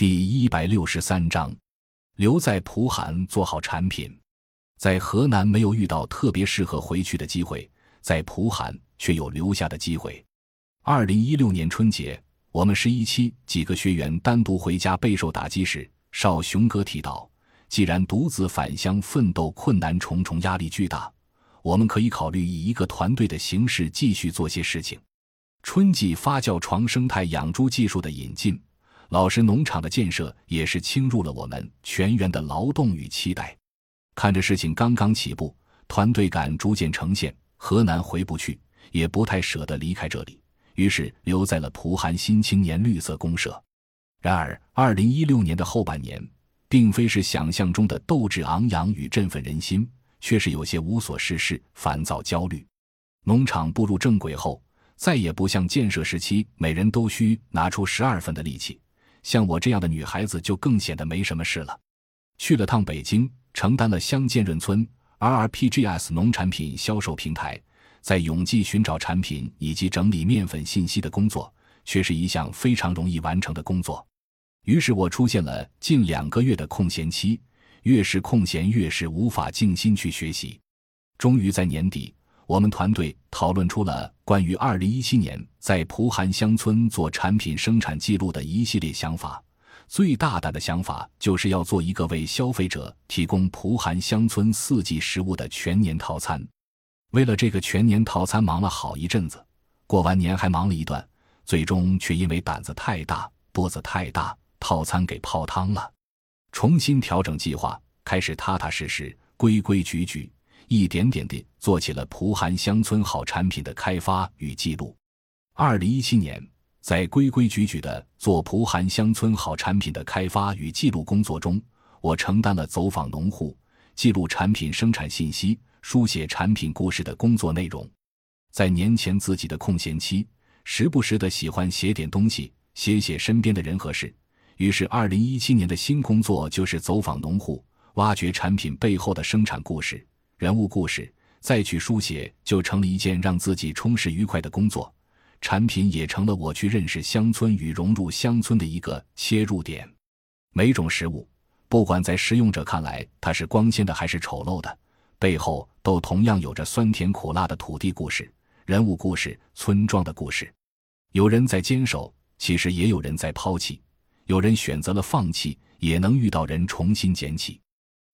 第一百六十三章，留在蒲韩做好产品。在河南没有遇到特别适合回去的机会，在蒲韩却有留下的机会。二零一六年春节，我们十一期几个学员单独回家备受打击时，少雄哥提到，既然独自返乡奋斗困难重重，压力巨大，我们可以考虑以一个团队的形式继续做些事情。春季发酵床生态养猪技术的引进。老师农场的建设也是倾入了我们全员的劳动与期待。看着事情刚刚起步，团队感逐渐呈现。河南回不去，也不太舍得离开这里，于是留在了蒲韩新青年绿色公社。然而，二零一六年的后半年，并非是想象中的斗志昂扬与振奋人心，却是有些无所事事、烦躁焦虑。农场步入正轨后，再也不像建设时期，每人都需拿出十二分的力气。像我这样的女孩子就更显得没什么事了。去了趟北京，承担了乡建润村 RRPGS 农产品销售平台，在永济寻找产品以及整理面粉信息的工作，却是一项非常容易完成的工作。于是我出现了近两个月的空闲期，越是空闲，越是无法静心去学习。终于在年底。我们团队讨论出了关于二零一七年在蒲韩乡村做产品生产记录的一系列想法。最大胆的想法就是要做一个为消费者提供蒲韩乡村四季食物的全年套餐。为了这个全年套餐，忙了好一阵子，过完年还忙了一段，最终却因为胆子太大、脖子太大，套餐给泡汤了。重新调整计划，开始踏踏实实、规规矩矩。一点点地做起了蒲韩乡村好产品的开发与记录。二零一七年，在规规矩矩的做蒲韩乡村好产品的开发与记录工作中，我承担了走访农户、记录产品生产信息、书写产品故事的工作内容。在年前自己的空闲期，时不时的喜欢写点东西，写写身边的人和事。于是，二零一七年的新工作就是走访农户，挖掘产品背后的生产故事。人物故事再去书写，就成了一件让自己充实愉快的工作。产品也成了我去认识乡村与融入乡村的一个切入点。每种食物，不管在食用者看来它是光鲜的还是丑陋的，背后都同样有着酸甜苦辣的土地故事、人物故事、村庄的故事。有人在坚守，其实也有人在抛弃；有人选择了放弃，也能遇到人重新捡起。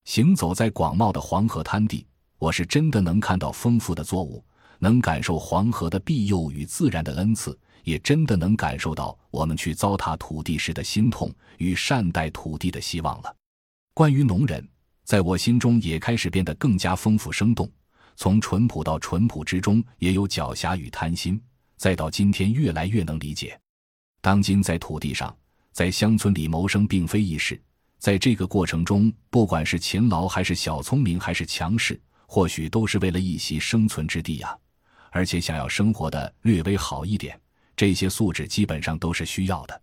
行走在广袤的黄河滩地。我是真的能看到丰富的作物，能感受黄河的庇佑与自然的恩赐，也真的能感受到我们去糟蹋土地时的心痛与善待土地的希望了。关于农人，在我心中也开始变得更加丰富生动。从淳朴到淳朴之中，也有狡黠与贪心，再到今天越来越能理解，当今在土地上，在乡村里谋生并非易事，在这个过程中，不管是勤劳还是小聪明还是强势。或许都是为了一席生存之地呀，而且想要生活的略微好一点，这些素质基本上都是需要的。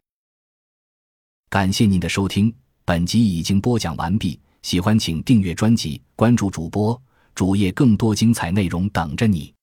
感谢您的收听，本集已经播讲完毕。喜欢请订阅专辑，关注主播主页，更多精彩内容等着你。